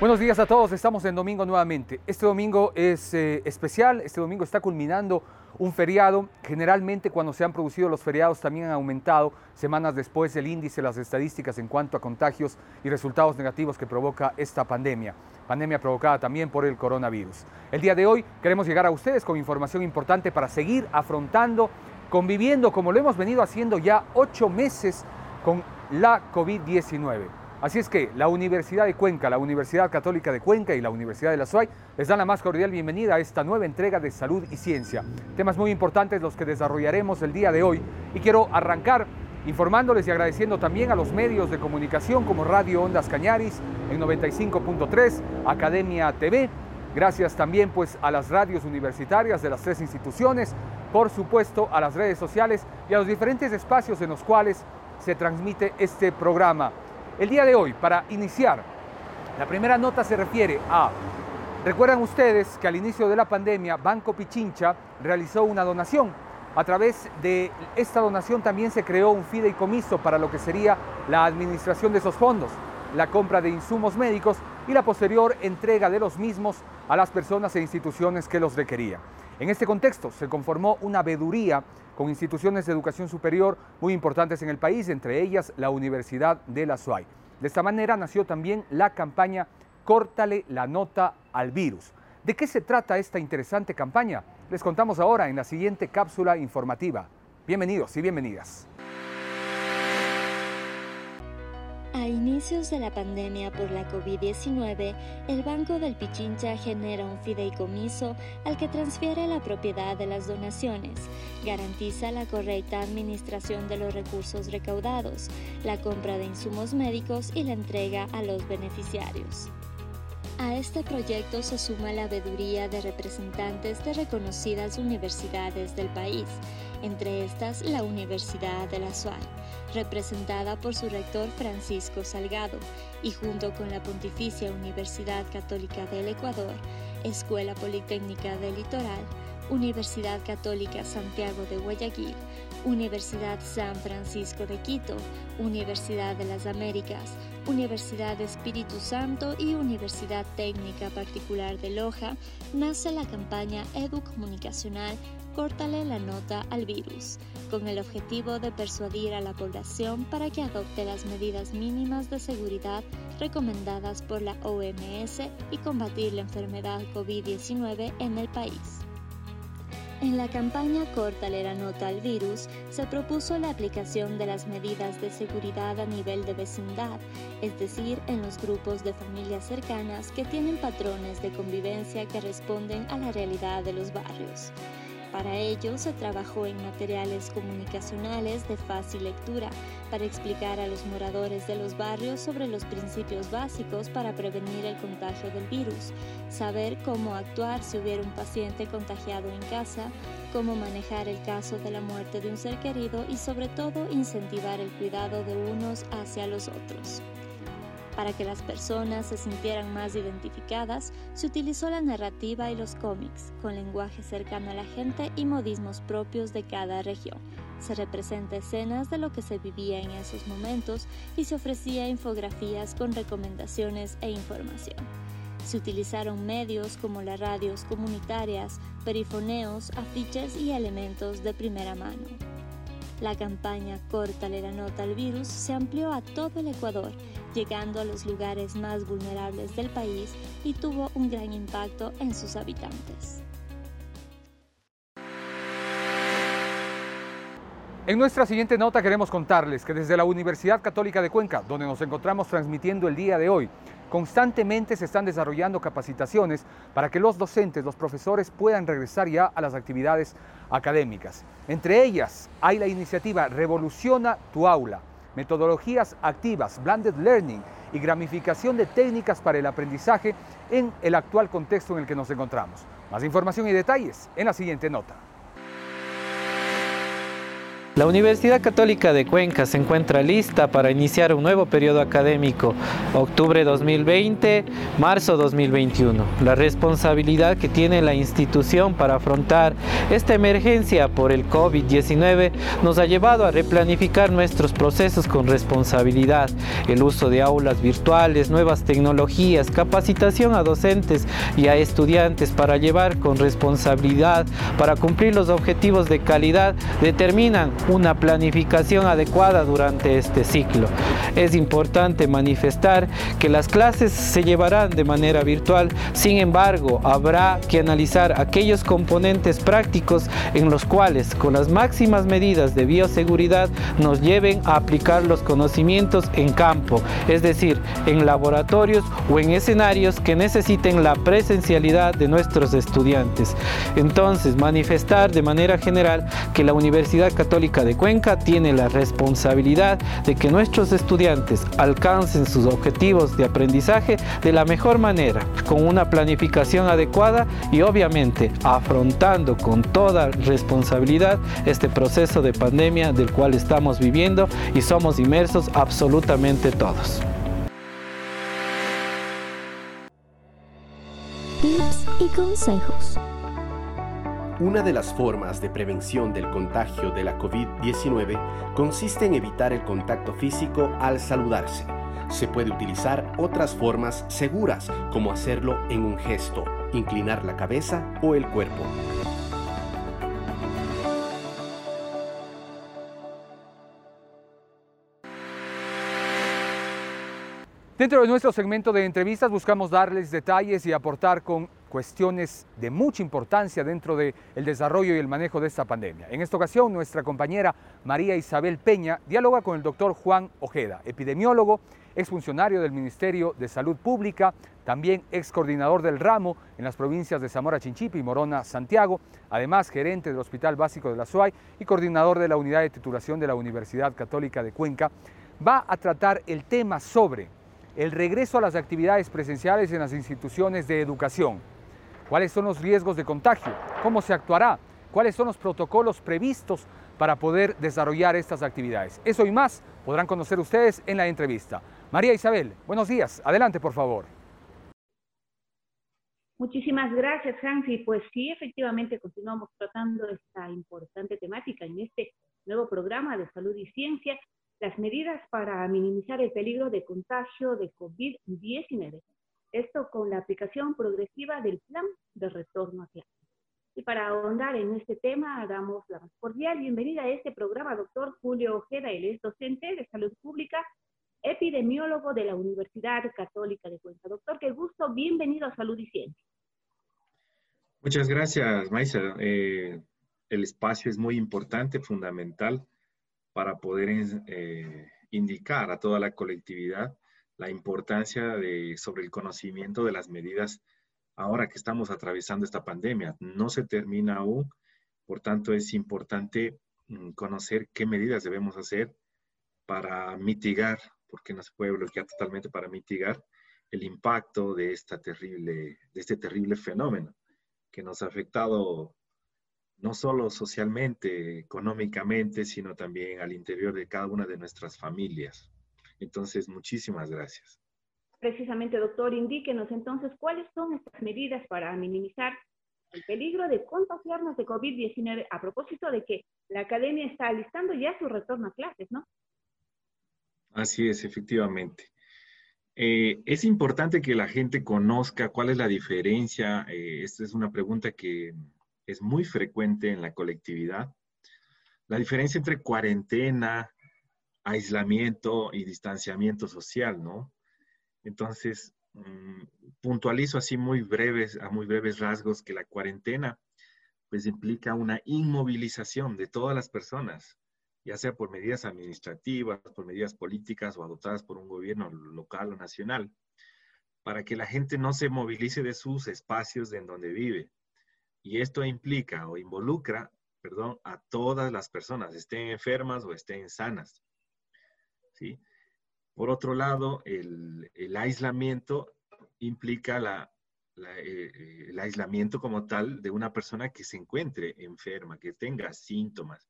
Buenos días a todos, estamos en domingo nuevamente. Este domingo es eh, especial, este domingo está culminando un feriado. Generalmente cuando se han producido los feriados también han aumentado semanas después el índice, las estadísticas en cuanto a contagios y resultados negativos que provoca esta pandemia. Pandemia provocada también por el coronavirus. El día de hoy queremos llegar a ustedes con información importante para seguir afrontando, conviviendo como lo hemos venido haciendo ya ocho meses con la COVID-19. Así es que la Universidad de Cuenca, la Universidad Católica de Cuenca y la Universidad de la SUAY les dan la más cordial bienvenida a esta nueva entrega de Salud y Ciencia. Temas muy importantes los que desarrollaremos el día de hoy y quiero arrancar informándoles y agradeciendo también a los medios de comunicación como Radio Ondas Cañaris en 95.3, Academia TV, gracias también pues a las radios universitarias de las tres instituciones, por supuesto a las redes sociales y a los diferentes espacios en los cuales se transmite este programa. El día de hoy, para iniciar, la primera nota se refiere a, recuerdan ustedes que al inicio de la pandemia Banco Pichincha realizó una donación. A través de esta donación también se creó un fideicomiso para lo que sería la administración de esos fondos, la compra de insumos médicos y la posterior entrega de los mismos a las personas e instituciones que los requerían. En este contexto se conformó una veduría con instituciones de educación superior muy importantes en el país, entre ellas la Universidad de la SUAY. De esta manera nació también la campaña Córtale la nota al virus. ¿De qué se trata esta interesante campaña? Les contamos ahora en la siguiente cápsula informativa. Bienvenidos y bienvenidas. A inicios de la pandemia por la COVID-19, el Banco del Pichincha genera un fideicomiso al que transfiere la propiedad de las donaciones, garantiza la correcta administración de los recursos recaudados, la compra de insumos médicos y la entrega a los beneficiarios. A este proyecto se suma la veeduría de representantes de reconocidas universidades del país, entre estas la Universidad de la SUAY, representada por su rector Francisco Salgado, y junto con la Pontificia Universidad Católica del Ecuador, Escuela Politécnica del Litoral, Universidad Católica Santiago de Guayaquil, Universidad San Francisco de Quito, Universidad de las Américas, Universidad Espíritu Santo y Universidad Técnica Particular de Loja, nace la campaña educomunicacional Córtale la nota al virus, con el objetivo de persuadir a la población para que adopte las medidas mínimas de seguridad recomendadas por la OMS y combatir la enfermedad COVID-19 en el país. En la campaña Córtale la nota al virus se propuso la aplicación de las medidas de seguridad a nivel de vecindad, es decir, en los grupos de familias cercanas que tienen patrones de convivencia que responden a la realidad de los barrios. Para ello se trabajó en materiales comunicacionales de fácil lectura para explicar a los moradores de los barrios sobre los principios básicos para prevenir el contagio del virus, saber cómo actuar si hubiera un paciente contagiado en casa, cómo manejar el caso de la muerte de un ser querido y sobre todo incentivar el cuidado de unos hacia los otros. Para que las personas se sintieran más identificadas, se utilizó la narrativa y los cómics, con lenguaje cercano a la gente y modismos propios de cada región. Se representa escenas de lo que se vivía en esos momentos y se ofrecía infografías con recomendaciones e información. Se utilizaron medios como las radios comunitarias, perifoneos, afiches y elementos de primera mano. La campaña Córtale la nota al virus se amplió a todo el Ecuador llegando a los lugares más vulnerables del país y tuvo un gran impacto en sus habitantes. En nuestra siguiente nota queremos contarles que desde la Universidad Católica de Cuenca, donde nos encontramos transmitiendo el día de hoy, constantemente se están desarrollando capacitaciones para que los docentes, los profesores puedan regresar ya a las actividades académicas. Entre ellas hay la iniciativa Revoluciona tu aula, metodologías activas, blended learning y gramificación de técnicas para el aprendizaje en el actual contexto en el que nos encontramos. Más información y detalles en la siguiente nota. La Universidad Católica de Cuenca se encuentra lista para iniciar un nuevo periodo académico, octubre 2020, marzo 2021. La responsabilidad que tiene la institución para afrontar esta emergencia por el COVID-19 nos ha llevado a replanificar nuestros procesos con responsabilidad. El uso de aulas virtuales, nuevas tecnologías, capacitación a docentes y a estudiantes para llevar con responsabilidad, para cumplir los objetivos de calidad, determinan una planificación adecuada durante este ciclo. Es importante manifestar que las clases se llevarán de manera virtual, sin embargo, habrá que analizar aquellos componentes prácticos en los cuales, con las máximas medidas de bioseguridad, nos lleven a aplicar los conocimientos en campo, es decir, en laboratorios o en escenarios que necesiten la presencialidad de nuestros estudiantes. Entonces, manifestar de manera general que la Universidad Católica de Cuenca tiene la responsabilidad de que nuestros estudiantes alcancen sus objetivos de aprendizaje de la mejor manera, con una planificación adecuada y obviamente afrontando con toda responsabilidad este proceso de pandemia del cual estamos viviendo y somos inmersos absolutamente todos. Tips y consejos. Una de las formas de prevención del contagio de la COVID-19 consiste en evitar el contacto físico al saludarse. Se puede utilizar otras formas seguras como hacerlo en un gesto, inclinar la cabeza o el cuerpo. Dentro de nuestro segmento de entrevistas buscamos darles detalles y aportar con cuestiones de mucha importancia dentro del desarrollo y el manejo de esta pandemia. En esta ocasión, nuestra compañera María Isabel Peña dialoga con el doctor Juan Ojeda, epidemiólogo, exfuncionario del Ministerio de Salud Pública, también ex coordinador del ramo en las provincias de Zamora Chinchipe y Morona Santiago, además gerente del Hospital Básico de la SUAY y coordinador de la Unidad de Titulación de la Universidad Católica de Cuenca, va a tratar el tema sobre el regreso a las actividades presenciales en las instituciones de educación. ¿Cuáles son los riesgos de contagio? ¿Cómo se actuará? ¿Cuáles son los protocolos previstos para poder desarrollar estas actividades? Eso y más podrán conocer ustedes en la entrevista. María Isabel, buenos días. Adelante, por favor. Muchísimas gracias, Hansi. Pues sí, efectivamente continuamos tratando esta importante temática en este nuevo programa de salud y ciencia las medidas para minimizar el peligro de contagio de COVID-19. Esto con la aplicación progresiva del plan de retorno a clase. Y para ahondar en este tema, damos la más cordial bienvenida a este programa, doctor Julio Ojeda. Él es docente de salud pública, epidemiólogo de la Universidad Católica de Cuenca. Doctor, qué gusto, bienvenido a Salud y Ciencia. Muchas gracias, Maisa. Eh, el espacio es muy importante, fundamental para poder eh, indicar a toda la colectividad la importancia de, sobre el conocimiento de las medidas ahora que estamos atravesando esta pandemia. No se termina aún, por tanto es importante mm, conocer qué medidas debemos hacer para mitigar, porque no se puede bloquear totalmente, para mitigar el impacto de, esta terrible, de este terrible fenómeno que nos ha afectado no solo socialmente, económicamente, sino también al interior de cada una de nuestras familias. Entonces, muchísimas gracias. Precisamente, doctor, indíquenos entonces cuáles son estas medidas para minimizar el peligro de contagiarnos de COVID-19 a propósito de que la academia está alistando ya su retorno a clases, ¿no? Así es, efectivamente. Eh, es importante que la gente conozca cuál es la diferencia. Eh, esta es una pregunta que es muy frecuente en la colectividad. La diferencia entre cuarentena, aislamiento y distanciamiento social, ¿no? Entonces, mm, puntualizo así muy breves, a muy breves rasgos que la cuarentena pues implica una inmovilización de todas las personas, ya sea por medidas administrativas, por medidas políticas o adoptadas por un gobierno local o nacional, para que la gente no se movilice de sus espacios en donde vive. Y esto implica o involucra, perdón, a todas las personas, estén enfermas o estén sanas. Por otro lado, el, aislamiento implica eh, eh, el aislamiento como tal de una persona que se encuentre enferma, que tenga síntomas,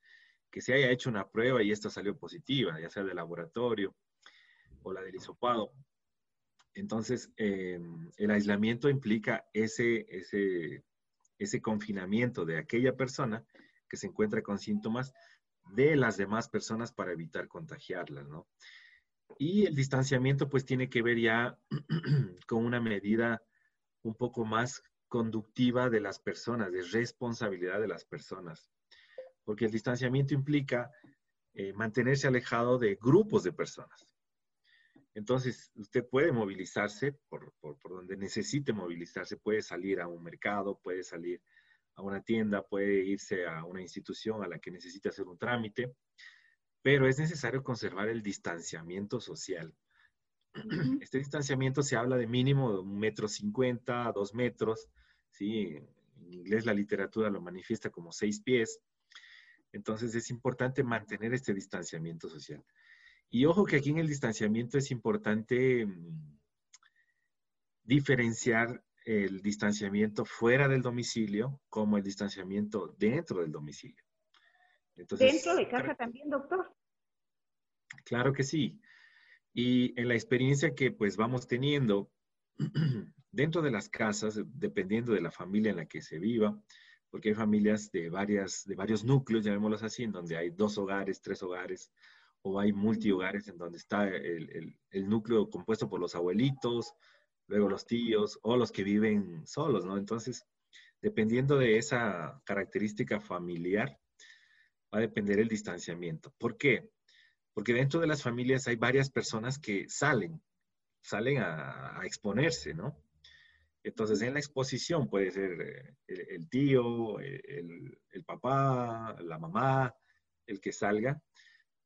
que se haya hecho una prueba y esta salió positiva, ya sea de laboratorio o la del hisopado. Entonces, em, el aislamiento implica ese confinamiento de aquella persona que se encuentra con síntomas de las demás personas para evitar contagiarlas, ¿no? Y el distanciamiento pues tiene que ver ya con una medida un poco más conductiva de las personas, de responsabilidad de las personas, porque el distanciamiento implica eh, mantenerse alejado de grupos de personas. Entonces, usted puede movilizarse por, donde necesite movilizarse, puede salir a un mercado, puede salir a una tienda, puede irse a una institución a la que necesite hacer un trámite, pero es necesario conservar el distanciamiento social. Este distanciamiento se habla de mínimo de un metro cincuenta, dos metros, ¿sí? En inglés la literatura lo manifiesta como seis pies. Entonces es importante mantener este distanciamiento social. Y ojo que aquí en el distanciamiento es importante mm, diferenciar el distanciamiento fuera del domicilio como el distanciamiento dentro del domicilio. ¿Dentro de casa también, doctor? Claro que sí. Y en la experiencia que pues vamos teniendo dentro de las casas, dependiendo de la familia en la que se viva, porque hay familias de, varias, de varios núcleos, llamémoslos así, en donde hay dos hogares, tres hogares, o hay multihogares en donde está el, núcleo compuesto por los abuelitos, luego los tíos o los que viven solos, ¿no? Entonces, dependiendo de esa característica familiar, va a depender el distanciamiento. ¿Por qué? Porque dentro de las familias hay varias personas que salen, salen a, exponerse, ¿no? Entonces, en la exposición puede ser eh, el, tío, el, el, papá, la mamá, el que salga,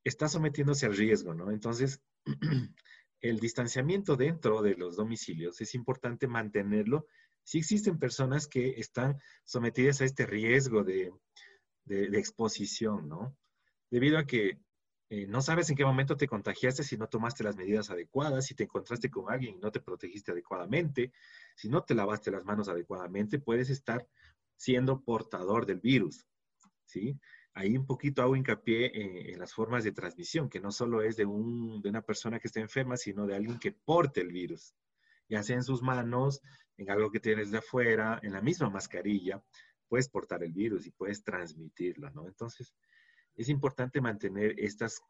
está sometiéndose al riesgo, ¿no? Entonces, el distanciamiento dentro de los domicilios es importante mantenerlo si existen personas que están sometidas a este riesgo de, exposición, ¿no? Debido a que eh, no sabes en qué momento te contagiaste si no tomaste las medidas adecuadas, si te encontraste con alguien y no te protegiste adecuadamente, si no te lavaste las manos adecuadamente, puedes estar siendo portador del virus, ¿sí? Ahí un poquito hago hincapié en, las formas de transmisión, que no solo es de una persona que está enferma, sino de alguien que porte el virus, ya sea en sus manos, en algo que tienes de afuera, en la misma mascarilla, puedes portar el virus y puedes transmitirlo, ¿no? Entonces, es importante mantener estas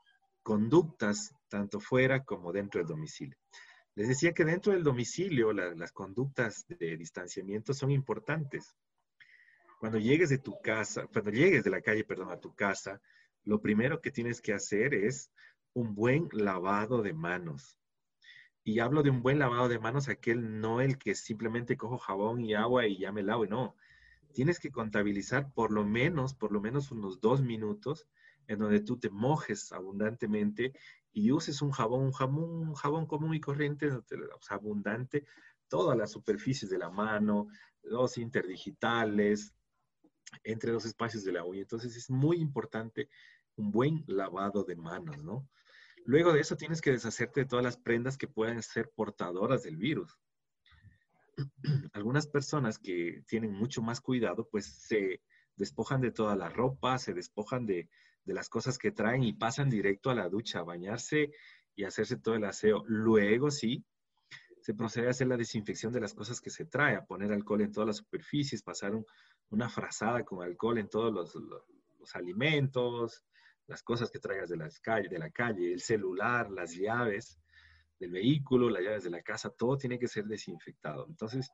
conductas tanto fuera como dentro del domicilio. Les decía que dentro del domicilio las conductas de distanciamiento son importantes cuando llegues de tu casa, cuando llegues de la calle, perdón, a tu casa, lo primero que tienes que hacer es un buen lavado de manos. Y hablo de un buen lavado de manos, aquel no el que simplemente cojo jabón y agua y ya me lavo, no. Tienes que contabilizar por lo menos, por lo menos unos dos minutos en donde tú te mojes abundantemente y uses un jabón, un jabón, un jabón común y corriente, o sea, abundante, todas las superficies de la mano, los interdigitales, entre los espacios de la uña. Entonces es muy importante un buen lavado de manos, ¿no? Luego de eso tienes que deshacerte de todas las prendas que puedan ser portadoras del virus. Algunas personas que tienen mucho más cuidado, pues se despojan de toda la ropa, se despojan de, de las cosas que traen y pasan directo a la ducha a bañarse y hacerse todo el aseo. Luego sí, se procede a hacer la desinfección de las cosas que se trae, a poner alcohol en todas las superficies, pasar una frazada con alcohol en todos los, alimentos, las cosas que traigas de, la calle, el celular, las llaves del vehículo, las llaves de la casa, todo tiene que ser desinfectado. Entonces,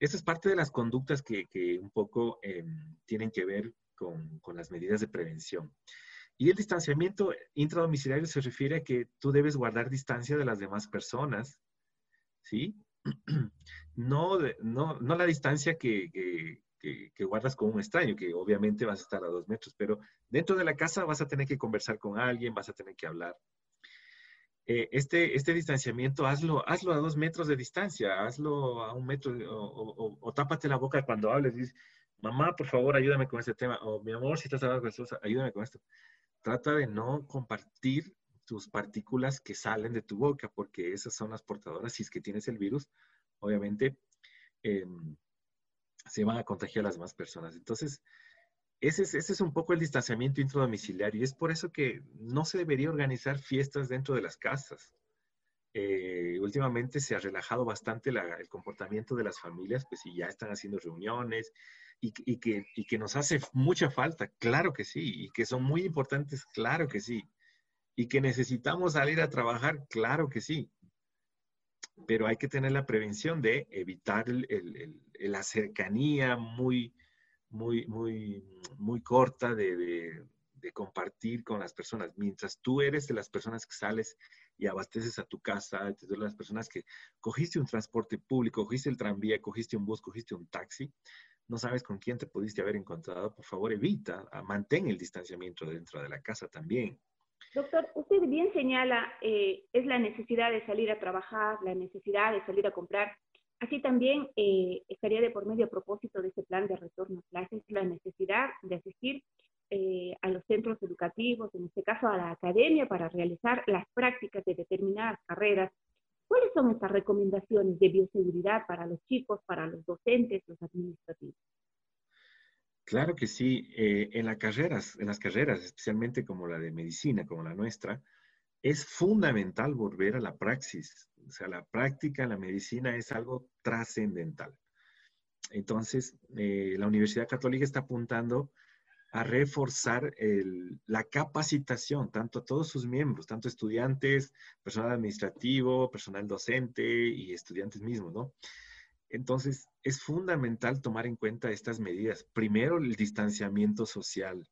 esta es parte de las conductas que, un poco em, tienen que ver con, con las medidas de prevención. Y el distanciamiento intradomiciliario se refiere a que tú debes guardar distancia de las demás personas, ¿sí? No, no, no la distancia que, que, guardas con un extraño, que obviamente vas a estar a dos metros, pero dentro de la casa vas a tener que conversar con alguien, vas a tener que hablar. Eh, este, este distanciamiento, hazlo, hazlo a dos metros de distancia, hazlo a un metro, o, o, tápate la boca cuando hables, dices, mamá, por favor, ayúdame con este tema, o mi amor, si estás hablando con esto, ayúdame con esto. Trata de no compartir tus partículas que salen de tu boca, porque esas son las portadoras. Si es que tienes el virus, obviamente em, se van a contagiar a las demás personas. Entonces, ese es, ese es un poco el distanciamiento intradomiciliario y es por eso que no se debería organizar fiestas dentro de las casas. Eh, últimamente se ha relajado bastante el comportamiento de las familias, pues si ya están haciendo reuniones y, que, y que nos hace mucha falta, claro que sí, y que son muy importantes, claro que sí, y que necesitamos salir a trabajar, claro que sí, pero hay que tener la prevención de evitar el, el, la cercanía muy, muy, muy, muy corta de, de, de compartir con las personas. Mientras tú eres de las personas que sales y abasteces a tu casa, de las personas que cogiste un transporte público, cogiste el tranvía, cogiste un bus, cogiste un taxi, no sabes con quién te pudiste haber encontrado, por favor evita, mantén el distanciamiento dentro de la casa también. Doctor, usted bien señala, eh, es la necesidad de salir a trabajar, la necesidad de salir a comprar. Así también eh, estaría de por medio a propósito de este plan de retorno a clases, la necesidad de asistir eh, a los centros educativos, en este caso a la academia, para realizar las prácticas de determinadas carreras. ¿Cuáles son estas recomendaciones de bioseguridad para los chicos, para los docentes, los administrativos? Claro que sí. Eh, en, las carreras, especialmente como la de medicina, como la nuestra, es fundamental volver a la praxis. O sea, la práctica en la medicina es algo trascendental. Entonces, eh, la Universidad Católica está apuntando a reforzar la capacitación, tanto a todos sus miembros, tanto estudiantes, personal administrativo, personal docente y estudiantes mismos, ¿no? Entonces, es fundamental tomar en cuenta estas medidas. Primero, el distanciamiento social,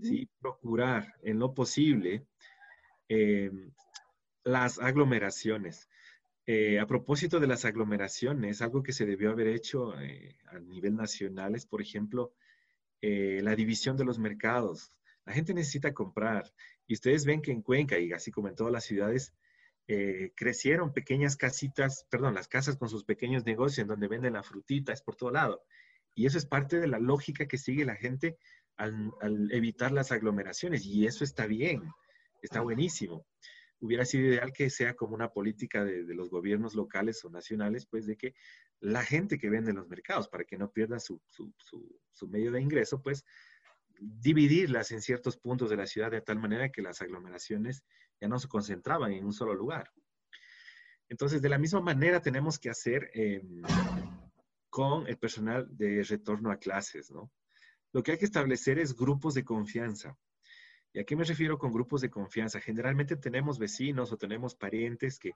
¿sí? Procurar en lo posible eh, las aglomeraciones. Eh, a propósito de las aglomeraciones, algo que se debió haber hecho eh, a nivel nacional es, por ejemplo, eh, la división de los mercados. La gente necesita comprar. Y ustedes ven que en Cuenca, y así como en todas las ciudades, eh, crecieron pequeñas casitas, perdón, las casas con sus pequeños negocios en donde venden la frutita, es por todo lado. Y eso es parte de la lógica que sigue la gente al, evitar las aglomeraciones. Y eso está bien, está buenísimo. Hubiera sido ideal que sea como una política de, de los gobiernos locales o nacionales, pues de que la gente que vende en los mercados, para que no pierdan su, medio de ingreso, pues dividirlas en ciertos puntos de la ciudad de tal manera que las aglomeraciones ya no se concentraban en un solo lugar. Entonces, de la misma manera tenemos que hacer em, con el personal de retorno a clases, ¿no? Lo que hay que establecer es grupos de confianza. ¿Y a qué me refiero con grupos de confianza? Generalmente tenemos vecinos o tenemos parientes que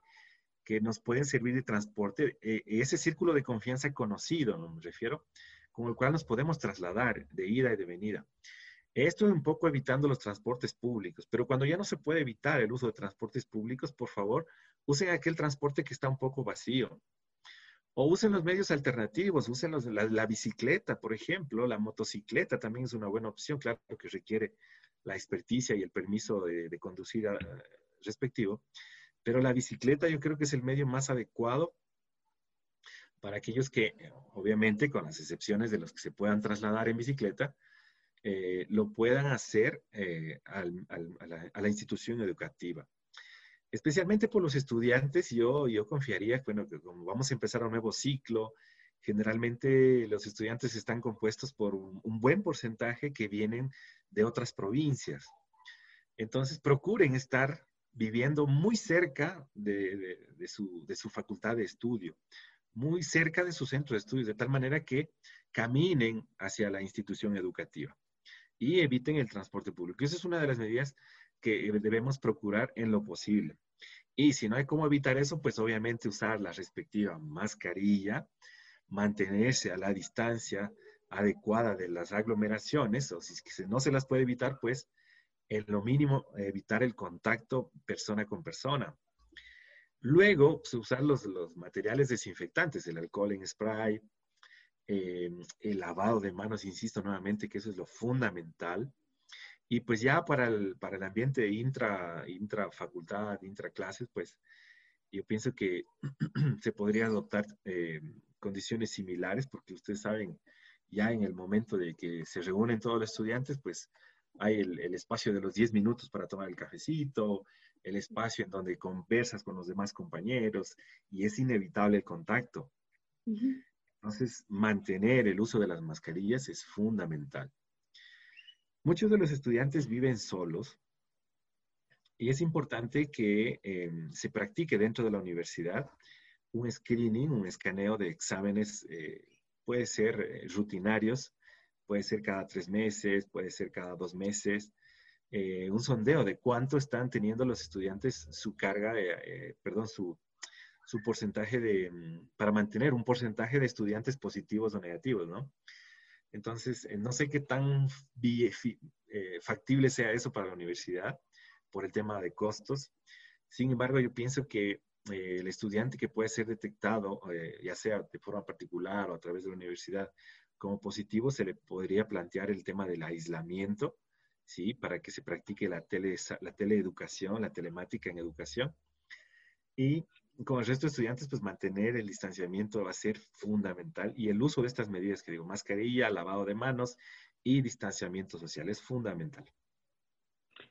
que nos pueden servir de transporte, eh, ese círculo de confianza conocido, ¿no? me refiero, con el cual nos podemos trasladar de ida y de venida. Esto es un poco evitando los transportes públicos, pero cuando ya no se puede evitar el uso de transportes públicos, por favor, usen aquel transporte que está un poco vacío. O usen los medios alternativos, usen la, bicicleta, por ejemplo, la motocicleta también es una buena opción, claro que requiere la experticia y el permiso de, conducir ah, respectivo, pero la bicicleta yo creo que es el medio más adecuado para aquellos que, obviamente, con las excepciones de los que se puedan trasladar en bicicleta, eh, lo puedan hacer eh, a, la, institución educativa. Especialmente por los estudiantes, yo, yo confiaría, bueno, como vamos a empezar un nuevo ciclo, generalmente los estudiantes están compuestos por un buen porcentaje que vienen de otras provincias. Entonces, procuren estar viviendo muy cerca de, su, facultad de estudio, muy cerca de su centro de estudios, de tal manera que caminen hacia la institución educativa y eviten el transporte público. Esa es una de las medidas que debemos procurar en lo posible. Y si no hay cómo evitar eso, pues obviamente usar la respectiva mascarilla, mantenerse a la distancia adecuada de las aglomeraciones, o si no se las puede evitar, pues en lo mínimo evitar el contacto persona con persona. Luego, pues, usar los, los, materiales desinfectantes, el alcohol en spray, em, el lavado de manos, insisto nuevamente que eso es lo fundamental. Y pues ya para el, para el ambiente intra, intrafacultad, intraclases, pues yo pienso que se podría adoptar em, condiciones similares, porque ustedes saben, ya en el momento de que se reúnen todos los estudiantes, pues hay el, espacio de los 10 minutos para tomar el cafecito, el espacio en donde conversas con los demás compañeros y es inevitable el contacto. Entonces, mantener el uso de las mascarillas es fundamental. Muchos de los estudiantes viven solos y es importante que em, se practique dentro de la universidad un screening, un escaneo de exámenes, eh, puede ser eh, rutinarios, puede ser cada tres meses, puede ser cada dos meses, eh, un sondeo de cuánto están teniendo los estudiantes su carga, perdón, su, su porcentaje de, mm, para mantener un porcentaje de estudiantes positivos o negativos, ¿no? Entonces, no sé qué tan factible sea eso para la universidad por el tema de costos. Sin embargo, yo pienso que eh, el estudiante que puede ser detectado, eh, ya sea de forma particular o a través de la universidad, como positivo, se le podría plantear el tema del aislamiento, ¿sí? Para que se practique la, tele, la teleeducación, la telemática en educación. Y con el resto de estudiantes, pues mantener el distanciamiento va a ser fundamental y el uso de estas medidas que digo, mascarilla, lavado de manos y distanciamiento social es fundamental.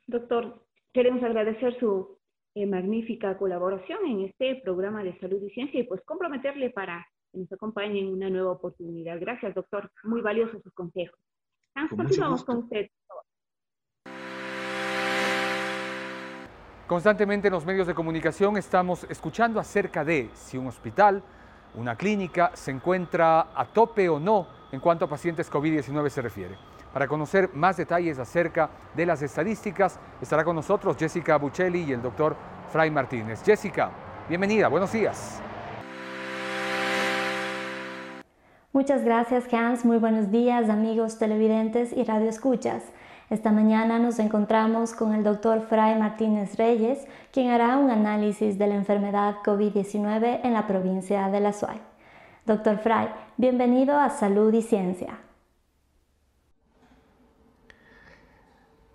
Doctor, queremos agradecer su eh, magnífica colaboración en este programa de salud y ciencia y pues comprometerle para que nos acompañe en una nueva oportunidad. Gracias, doctor. Muy valiosos sus consejos. continuamos con usted. Constantemente en los medios de comunicación estamos escuchando acerca de si un hospital, una clínica se encuentra a tope o no en cuanto a pacientes COVID-19 se refiere. Para conocer más detalles acerca de las estadísticas, estará con nosotros Jessica Buccelli y el doctor Fray Martínez. Jessica, bienvenida, buenos días. Muchas gracias Hans, muy buenos días amigos televidentes y radioescuchas. Esta mañana nos encontramos con el doctor Fray Martínez Reyes, quien hará un análisis de la enfermedad COVID-19 en la provincia de La Suay. Doctor Fray, bienvenido a Salud y Ciencia.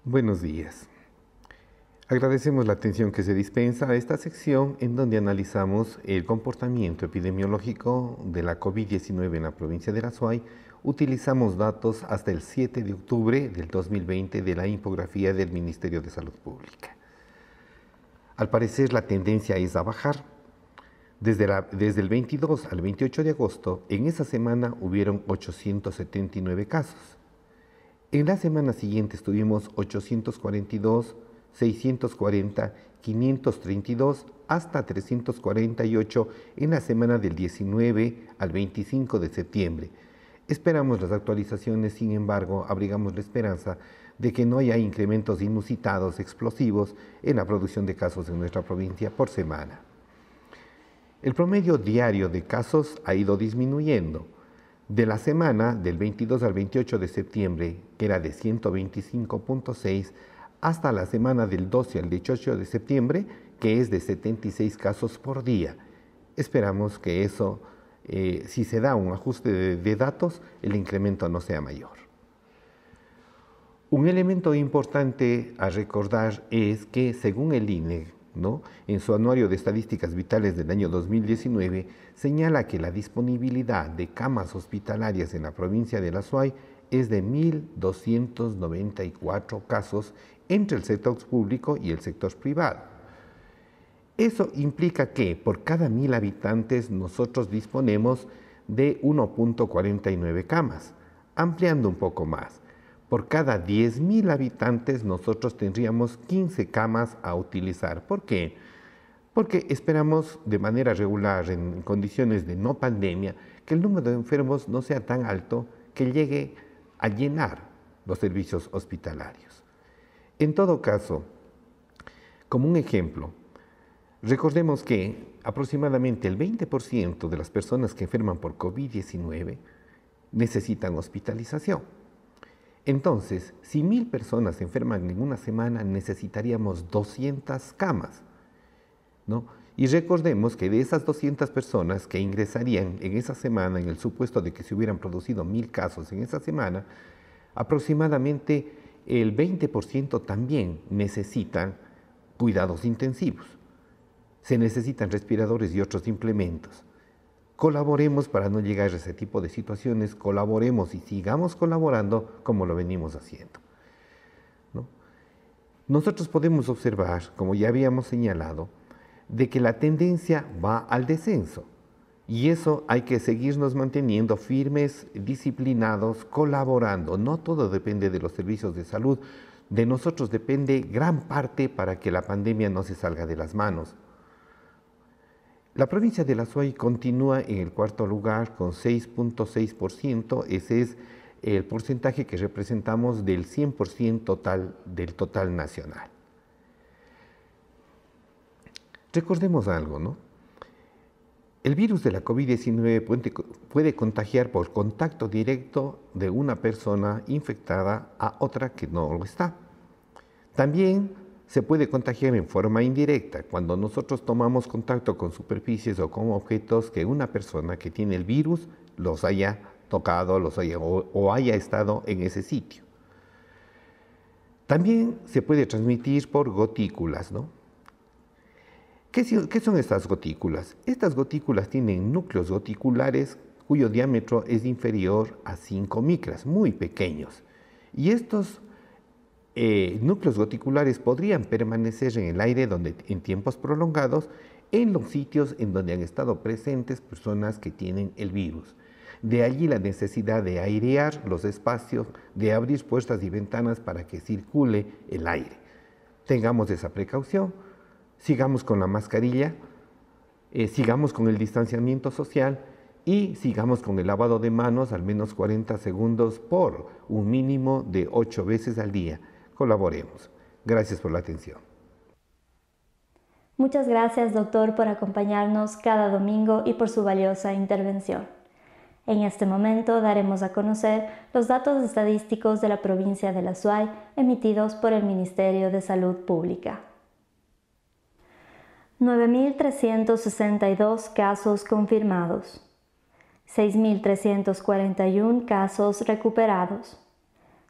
Buenos días. Agradecemos la atención que se dispensa a esta sección en donde analizamos el comportamiento epidemiológico de la COVID-19 en la provincia de La Suay. Utilizamos datos hasta el 7 de octubre del 2020 de la infografía del Ministerio de Salud Pública. Al parecer la tendencia es a bajar. Desde, desde el 22 al 28 de agosto, en esa semana hubieron 879 casos en la semana siguiente tuvimos 842, 640, 532 hasta 348 en la semana del 19 al 25 de septiembre. Esperamos las actualizaciones, sin embargo, abrigamos la esperanza de que no haya incrementos inusitados, explosivos en la producción de casos en nuestra provincia por semana. El promedio diario de casos ha ido disminuyendo de la semana del 22 al 28 de septiembre, que era de 125.6, hasta la semana del 12 al 18 de septiembre, que es de 76 casos por día. Esperamos que eso, eh, si se da un ajuste de datos, el incremento no sea mayor. Un elemento importante a recordar es que según el INE, en su anuario de estadísticas vitales del año 2019, señala que la disponibilidad de camas hospitalarias en la provincia de La Suay es de 1.294 casos entre el sector público y el sector privado. Eso implica que por cada mil habitantes nosotros disponemos de 1.49 camas, ampliando un poco más. Por cada 10.000 habitantes nosotros tendríamos 15 camas a utilizar. ¿Por qué? Porque esperamos de manera regular, en condiciones de no pandemia, que el número de enfermos no sea tan alto que llegue a llenar los servicios hospitalarios. En todo caso, como un ejemplo, recordemos que aproximadamente el 20% de las personas que enferman por COVID-19 necesitan hospitalización. Entonces, si mil personas se enferman en una semana, necesitaríamos 200 camas. ¿no? Y recordemos que de esas 200 personas que ingresarían en esa semana, en el supuesto de que se hubieran producido mil casos en esa semana, aproximadamente el 20% también necesitan cuidados intensivos. Se necesitan respiradores y otros implementos. Colaboremos para no llegar a ese tipo de situaciones, colaboremos y sigamos colaborando como lo venimos haciendo. nosotros podemos observar, como ya habíamos señalado, de que la tendencia va al descenso. Y eso hay que seguirnos manteniendo firmes, disciplinados, colaborando. No todo depende de los servicios de salud. De nosotros depende gran parte para que la pandemia no se salga de las manos. La provincia de La Suay continúa en el cuarto lugar con 6.6%. Ese es el porcentaje que representamos del 100% total del total nacional. Recordemos algo, ¿no? El virus de la COVID-19 puede, contagiar por contacto directo de una persona infectada a otra que no lo está. También se puede contagiar en forma indirecta cuando nosotros tomamos contacto con superficies o con objetos que una persona que tiene el virus los haya tocado los haya, o haya estado en ese sitio. También se puede transmitir por gotículas, ¿no? ¿Qué, son estas gotículas? Estas gotículas tienen núcleos goticulares cuyo diámetro es inferior a 5 micras, muy pequeños. Y estos eh, núcleos goticulares podrían permanecer en el aire donde, en tiempos prolongados en los sitios en donde han estado presentes personas que tienen el virus. De allí la necesidad de airear los espacios, de abrir puertas y ventanas para que circule el aire. Tengamos esa precaución sigamos con la mascarilla, eh, sigamos con el distanciamiento social y sigamos con el lavado de manos al menos 40 segundos por un mínimo de 8 veces al día. Colaboremos. Gracias por la atención. Muchas gracias, doctor, por acompañarnos cada domingo y por su valiosa intervención. En este momento daremos a conocer los datos estadísticos de la provincia de La Suay emitidos por el Ministerio de Salud Pública. 9.362 casos confirmados, 6.341 casos recuperados,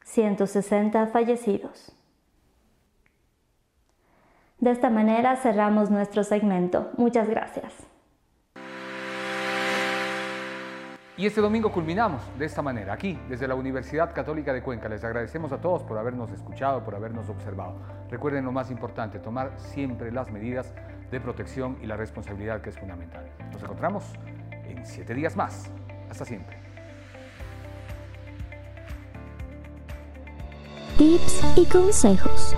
160 fallecidos. De esta manera cerramos nuestro segmento. Muchas gracias. Y este domingo culminamos de esta manera, aquí, desde la Universidad Católica de Cuenca. Les agradecemos a todos por habernos escuchado, por habernos observado. Recuerden lo más importante, tomar siempre las medidas de protección y la responsabilidad que es fundamental. Nos encontramos en siete días más. Hasta siempre. Tips y consejos.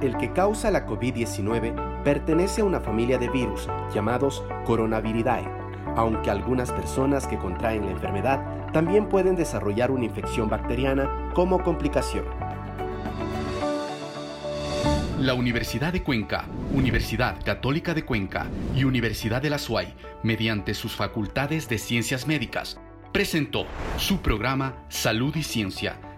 El que causa la COVID-19 pertenece a una familia de virus llamados Coronaviridae, aunque algunas personas que contraen la enfermedad también pueden desarrollar una infección bacteriana como complicación. La Universidad de Cuenca, Universidad Católica de Cuenca y Universidad de la SUAY, mediante sus facultades de ciencias médicas, presentó su programa Salud y Ciencia.